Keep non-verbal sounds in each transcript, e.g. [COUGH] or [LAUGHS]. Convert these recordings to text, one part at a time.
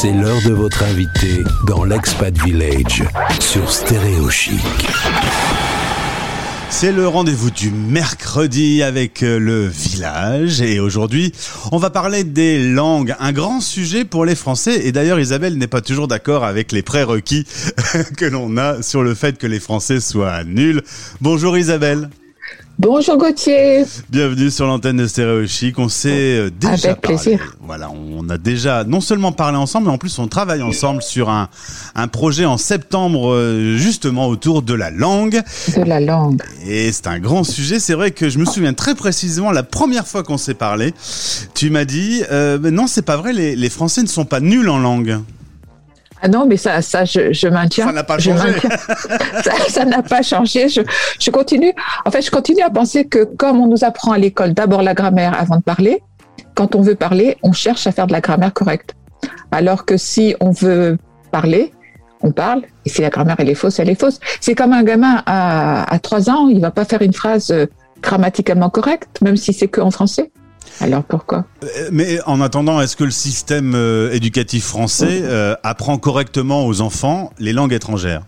C'est l'heure de votre invité dans l'Expat Village sur Stéréo Chic. C'est le rendez-vous du mercredi avec euh, le village et aujourd'hui on va parler des langues, un grand sujet pour les Français et d'ailleurs Isabelle n'est pas toujours d'accord avec les prérequis [LAUGHS] que l'on a sur le fait que les Français soient nuls. Bonjour Isabelle. Bonjour Gauthier. Bienvenue sur l'antenne de Stéréo Chic. On s'est euh, déjà Avec plaisir. Voilà, on a déjà non seulement parlé ensemble, mais en plus on travaille ensemble sur un, un projet en septembre euh, justement autour de la langue. De la langue. Et c'est un grand sujet. C'est vrai que je me souviens très précisément la première fois qu'on s'est parlé. Tu m'as dit euh, non, c'est pas vrai. Les, les Français ne sont pas nuls en langue. Ah non, mais ça, ça, je, je maintiens. Ça n'a pas changé. [LAUGHS] ça n'a pas changé. Je, je continue. En fait, je continue à penser que comme on nous apprend à l'école d'abord la grammaire avant de parler, quand on veut parler, on cherche à faire de la grammaire correcte. Alors que si on veut parler, on parle. Et si la grammaire elle est fausse, elle est fausse. C'est comme un gamin à, à 3 ans, il va pas faire une phrase euh, grammaticalement correcte, même si c'est que en français. Alors pourquoi? Euh, Mais en attendant, est-ce que le système euh, éducatif français euh, apprend correctement aux enfants les langues étrangères?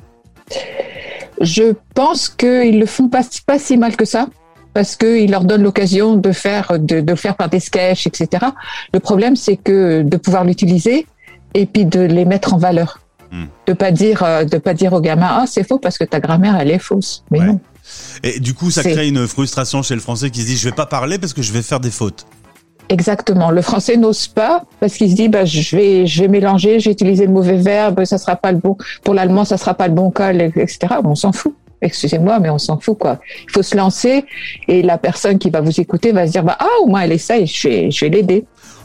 Je pense qu'ils le font pas, pas si mal que ça, parce qu'ils leur donnent l'occasion de faire, de, faire par des sketchs, etc. Le problème, c'est que de pouvoir l'utiliser et puis de les mettre en valeur. Hmm. De pas dire, de pas dire aux gamins, ah c'est faux parce que ta grammaire elle est fausse. Mais Ouais. non. Et du coup, ça crée une frustration chez le Français qui se dit je vais pas parler parce que je vais faire des fautes. Exactement. Le français n'ose pas parce qu'il se dit, bah, je vais, je vais mélanger, j'ai utilisé le mauvais verbe, ça sera pas le bon. Pour l'allemand, ça sera pas le bon cas, etc. On s'en fout. Excusez-moi, mais on s'en fout, quoi. Il faut se lancer et la personne qui va vous écouter va se dire, bah, ah, au moins elle essaye, je vais, je vais l'aider.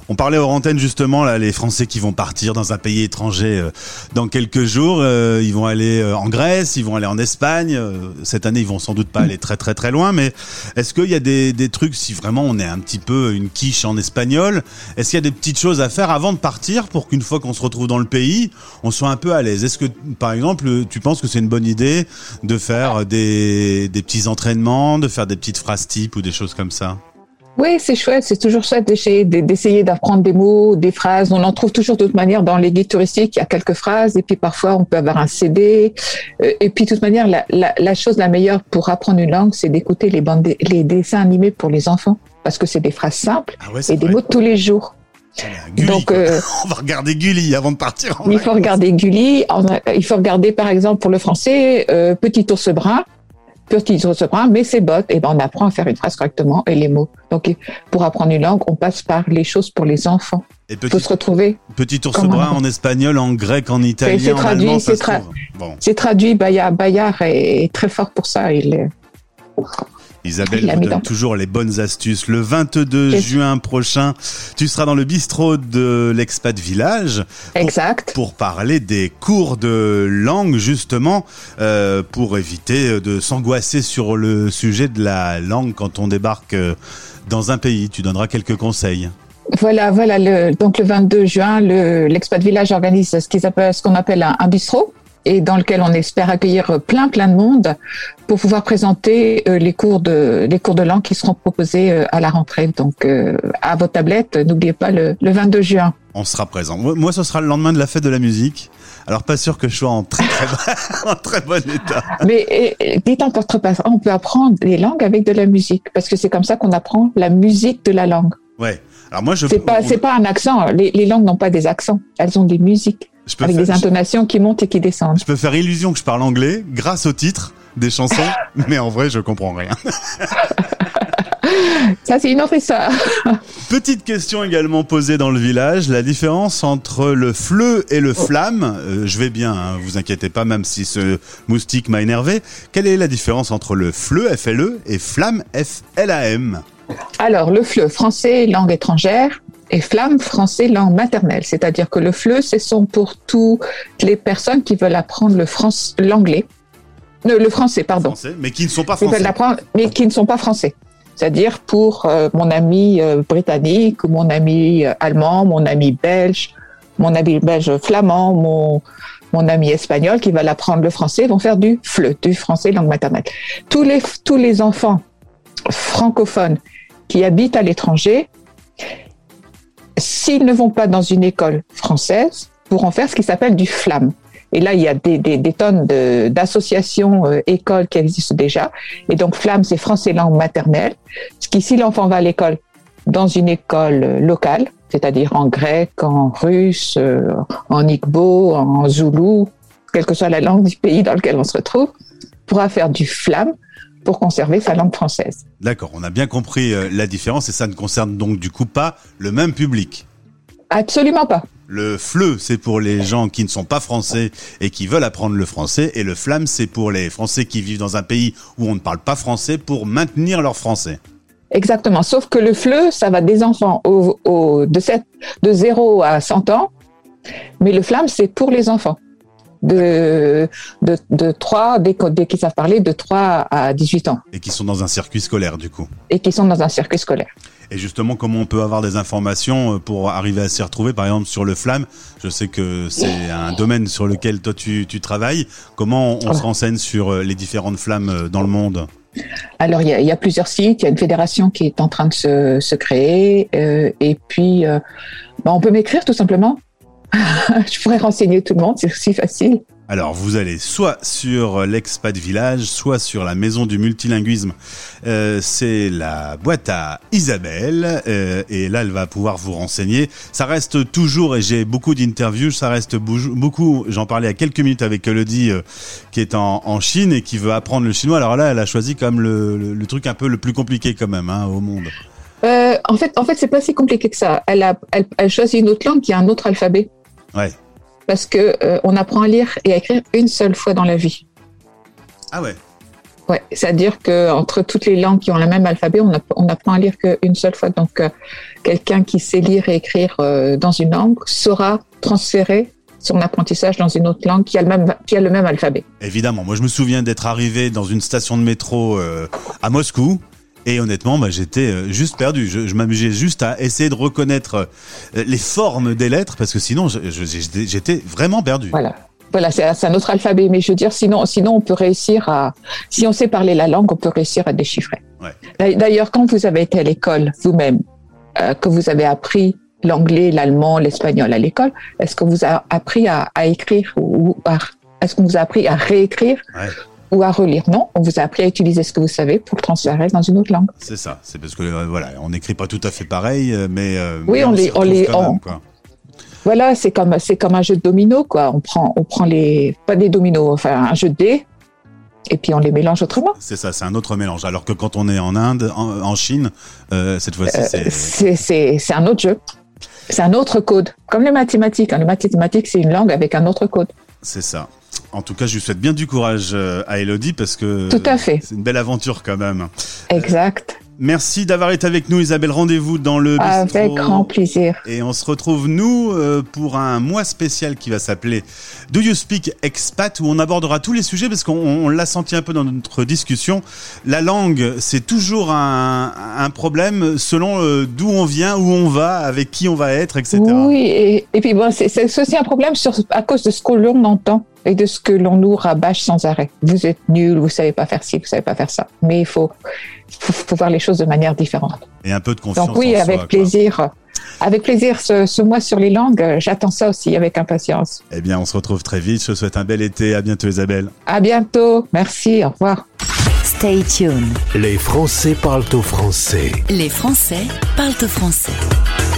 On parlait aux antennes justement là, les Français qui vont partir dans un pays étranger euh, dans quelques jours. euh, ils vont aller euh, en Grèce, ils vont aller en Espagne. euh, cette année, ils vont sans doute pas aller très très très loin. Mais est-ce qu'il y a des, des trucs si vraiment on est un petit peu une quiche en espagnol Est-ce qu'il y a des petites choses à faire avant de partir pour qu'une fois qu'on se retrouve dans le pays, on soit un peu à l'aise? Est-ce que par exemple, tu penses que c'est une bonne idée de faire des, des petits entraînements, de faire des petites phrases types ou des choses comme ça? Oui, c'est chouette, c'est toujours chouette d'essayer d'apprendre des mots, des phrases. On en trouve toujours de toute manière dans les guides touristiques, il y a quelques phrases, et puis parfois on peut avoir un CD. Euh, Et puis de toute manière, la, la, la chose la meilleure pour apprendre une langue, c'est d'écouter les, bandes, les dessins animés pour les enfants, parce que c'est des phrases simples Ah ouais, c'est et des mots de tous les jours. Gulli, Donc, euh, [LAUGHS] on va regarder Gulli avant de partir. En il faut regarder Gulli, il faut regarder par exemple pour le français, euh, Petit ours brun, Petit ours brun, mais ses bottes, et ben on apprend à faire une phrase correctement et les mots. Donc pour apprendre une langue, on passe par les choses pour les enfants. Et Il faut petit, se retrouver. petit ours brun en espagnol, en grec, en c'est italien, en traduit, allemand, c'est se tra- trouve. Bon, C'est traduit, Bayard, Bayard est, est très fort pour ça. Il est... Isabelle donne toujours les bonnes astuces. Le 22 Et- juin prochain, tu seras dans le bistrot de l'expat village Exact. pour parler des cours de langue, justement, euh, pour éviter de s'angoisser sur le sujet de la langue quand on débarque euh, dans un pays. Tu donneras quelques conseils. Voilà, voilà. Le, donc le 22 juin, le- l'expat village organise ce qu'on appelle un, un bistrot et dans lequel on espère accueillir plein plein de monde pour pouvoir présenter euh, les cours de les cours de langue qui seront proposés euh, à la rentrée. Donc euh, à vos tablettes, n'oubliez pas le, le 22 juin. On sera présent. Moi, ce sera le lendemain de la fête de la musique. Alors, pas sûr que je sois en très très, bon- [LAUGHS] en très bon état. Mais dites trop pas, on peut apprendre les langues avec de la musique parce que c'est comme ça qu'on apprend la musique de la langue. Ouais. Alors moi, je C'est pas c'est pas un accent. Les, les langues n'ont pas des accents, elles ont des musiques je peux avec faire- des intonations qui montent et qui descendent. Je peux faire illusion que je parle anglais grâce au titre des chansons, [LAUGHS] mais en vrai, je comprends rien. [LAUGHS] Ça, c'est une autre histoire. [LAUGHS] Petite question également posée dans le village, la différence entre le fleu et le flamme. Euh, je vais bien, hein, vous inquiétez pas, même si ce moustique m'a énervé. Quelle est la différence entre le fleu, FLE, et flamme, FLAM Alors, le FLE, français, langue étrangère, et flamme, français, langue maternelle. C'est-à-dire que le FLE, ce sont pour toutes les personnes qui veulent apprendre le France, l'anglais. Le, le français, pardon. Français, mais qui ne sont pas Qui veulent français. mais qui ne sont pas français. C'est-à-dire pour euh, mon ami euh, britannique, ou mon ami euh, allemand, mon ami belge, mon ami belge flamand, mon, mon ami espagnol qui va l'apprendre le français vont faire du FLE, du français langue maternelle. Tous les, tous les enfants francophones qui habitent à l'étranger, s'ils ne vont pas dans une école française, pour en faire ce qui s'appelle du flamme. Et là, il y a des, tonnes d'associations, euh, écoles qui existent déjà. Et donc, flamme, c'est français langue maternelle. Ce qui, si l'enfant va à l'école dans une école locale, c'est-à-dire en grec, en russe, euh, en igbo, en zoulou, quelle que soit la langue du pays dans lequel on se retrouve, pourra faire du flamme pour conserver sa langue française. D'accord, on a bien compris euh, la différence et ça ne concerne donc du coup pas le même public. Absolument pas. Le FLE, c'est pour les gens qui ne sont pas français et qui veulent apprendre le français. Et le FLAM, c'est pour les Français qui vivent dans un pays où on ne parle pas français pour maintenir leur français. Exactement. Sauf que le FLE, ça va des enfants au, au, de, 7, de 0 à 100 ans. Mais le FLAM, c'est pour les enfants. De, de, de 3, dès, dès qu'ils savent parler, de 3 à 18 ans. Et qui sont dans un circuit scolaire, du coup. Et qui sont dans un circuit scolaire. Et justement, comment on peut avoir des informations euh, pour arriver à s'y retrouver? Par exemple, sur le flamme, je sais que c'est un domaine sur lequel toi tu, tu travailles. Comment on, on se renseigne sur euh, les différentes flammes euh, dans le monde? Alors, il y, a, il y, a, plusieurs sites. Il y a une fédération qui est en train de se, se créer. Euh, et puis, euh, bah, on peut m'écrire tout simplement. [LAUGHS] je pourrais renseigner tout le monde, c'est aussi facile. Alors, vous allez soit sur l'expat village, soit sur la maison du multilinguisme. Euh, c'est la boîte à Isabelle, euh, et là, elle va pouvoir vous renseigner. Ça reste toujours, et j'ai beaucoup d'interviews, ça reste beaucoup. J'en parlais à quelques minutes avec Elodie, euh, qui est en, en, Chine et qui veut apprendre le chinois. Alors là, elle a choisi comme le, le, le truc un peu le plus compliqué quand même hein, au monde. Euh, en fait, en fait, c'est pas si compliqué que ça. Elle a, elle, elle choisit une autre langue qui a un autre alphabet. Ouais parce que euh, on apprend à lire et à écrire une seule fois dans la vie. Ah ouais. Ouais, c'est-à-dire que entre toutes les langues qui ont le même alphabet, on, on apprend à lire qu'une seule fois. Donc, euh, quelqu'un qui sait lire et écrire euh, dans une langue saura transférer son apprentissage dans une autre langue qui a le même, qui a le même alphabet. Évidemment. Moi, je me souviens d'être arrivé dans une station de métro à Moscou. Et honnêtement, bah, j'étais juste perdu. Je, je m'amusais juste à essayer de reconnaître les formes des lettres parce que sinon, j'étais vraiment perdu. Voilà. Voilà, c'est un autre alphabet, mais je veux dire, sinon, sinon, on peut réussir à, si on sait parler la langue, on peut réussir à déchiffrer. Ouais. D'ailleurs, quand vous avez été à l'école vous-même, euh, que vous avez appris l'anglais, l'allemand, l'espagnol à l'école, est-ce que vous avez appris à, à écrire ou à, est-ce qu'on vous a appris à réécrire ouais ou à relire. Non, on vous a appris à utiliser ce que vous savez pour le transférer dans une autre langue. C'est ça. C'est parce que euh, voilà, on n'écrit pas tout à fait pareil, mais euh, oui, mais on, les, on les, on, même, voilà, c'est comme c'est comme un jeu de domino quoi. On prend on prend les pas des dominos, enfin un jeu de dés. Et puis on les mélange autrement. C'est ça, c'est un autre mélange. Alors que quand on est en Inde, en, en Chine, euh, cette fois-ci, euh, c'est c'est un autre jeu. C'est un autre code. Comme les mathématiques. Hein. Les mathématiques, c'est une langue avec un autre code. C'est ça. En tout cas, je lui souhaite bien du courage euh, à Elodie parce que tout à fait. C'est une belle aventure quand même. Exact. Merci d'avoir été avec nous, Isabelle. Rendez-vous dans le bistrot. Avec grand plaisir. Et on se retrouve, nous, euh, pour un mois spécial qui va s'appeler Do You Speak Expat, où on abordera tous les sujets, parce qu'on l'a senti un peu dans notre discussion. La langue, c'est toujours un, un, problème selon euh, d'où on vient, où on va, avec qui on va être, etc. Oui, et, et puis bon, c'est aussi un problème sur, à cause de ce que l'on entend et de ce que l'on nous rabâche sans arrêt. Vous êtes nul, vous savez pas faire ci, vous savez pas faire ça. Mais il faut, faut, faut voir les choses de manière différente. Et un peu de confiance. Donc oui, en avec soi, plaisir. Quoi. Avec plaisir, ce, ce, mois sur les langues, j'attends ça aussi avec impatience. Eh bien, on se retrouve très vite. Je te souhaite un bel été. À bientôt, Isabelle. À bientôt. Merci. Au revoir. Stay tuned. Les Français parlent au français. Les Français parlent au français.